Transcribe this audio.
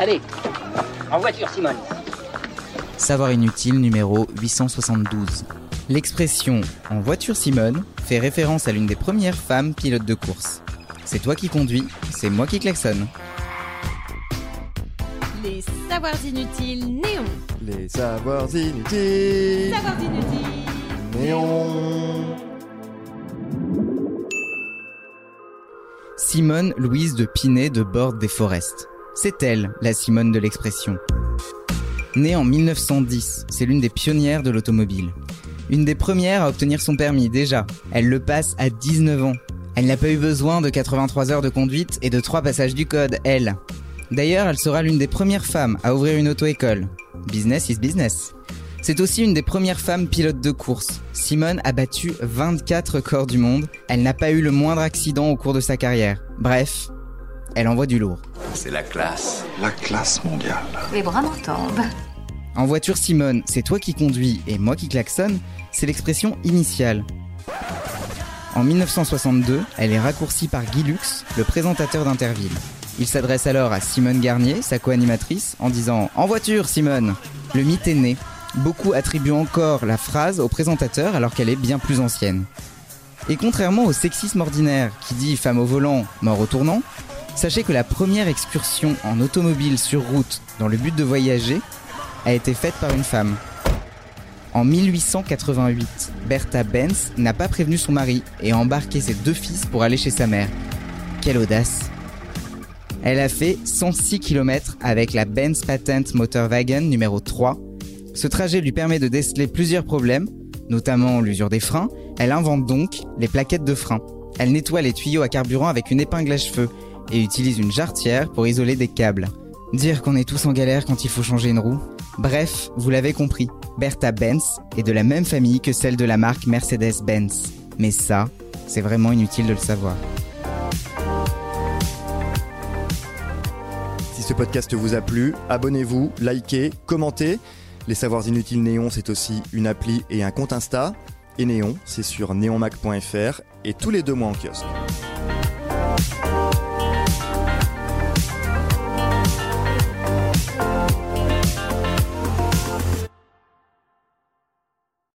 Allez, en voiture, Simone. Savoir inutile numéro 872. L'expression en voiture Simone fait référence à l'une des premières femmes pilotes de course. C'est toi qui conduis, c'est moi qui klaxonne. Les savoirs inutiles néons. Les savoirs inutiles. Savoirs inutiles. Néon. Simone Louise de Pinet de Borde des Forests. C'est elle, la Simone de l'expression. Née en 1910, c'est l'une des pionnières de l'automobile. Une des premières à obtenir son permis déjà. Elle le passe à 19 ans. Elle n'a pas eu besoin de 83 heures de conduite et de 3 passages du code, elle. D'ailleurs, elle sera l'une des premières femmes à ouvrir une auto-école. Business is business. C'est aussi une des premières femmes pilotes de course. Simone a battu 24 records du monde. Elle n'a pas eu le moindre accident au cours de sa carrière. Bref, elle envoie du lourd. C'est la classe. La classe mondiale. Les bras m'en tombent. En voiture Simone, c'est toi qui conduis et moi qui klaxonne, c'est l'expression initiale. En 1962, elle est raccourcie par Guy Lux, le présentateur d'Interville. Il s'adresse alors à Simone Garnier, sa co-animatrice, en disant En voiture, Simone Le mythe est né. Beaucoup attribuent encore la phrase au présentateur alors qu'elle est bien plus ancienne. Et contrairement au sexisme ordinaire qui dit femme au volant, mort au tournant, sachez que la première excursion en automobile sur route dans le but de voyager a été faite par une femme. En 1888, Bertha Benz n'a pas prévenu son mari et a embarqué ses deux fils pour aller chez sa mère. Quelle audace Elle a fait 106 km avec la Benz Patent Motorwagen numéro 3. Ce trajet lui permet de déceler plusieurs problèmes, notamment l'usure des freins. Elle invente donc les plaquettes de frein. Elle nettoie les tuyaux à carburant avec une épingle à cheveux et utilise une jarretière pour isoler des câbles. Dire qu'on est tous en galère quand il faut changer une roue. Bref, vous l'avez compris, Bertha Benz est de la même famille que celle de la marque Mercedes-Benz. Mais ça, c'est vraiment inutile de le savoir. Si ce podcast vous a plu, abonnez-vous, likez, commentez. Les Savoirs Inutiles Néon, c'est aussi une appli et un compte Insta. Et Néon, c'est sur neonmac.fr et tous les deux mois en kiosque.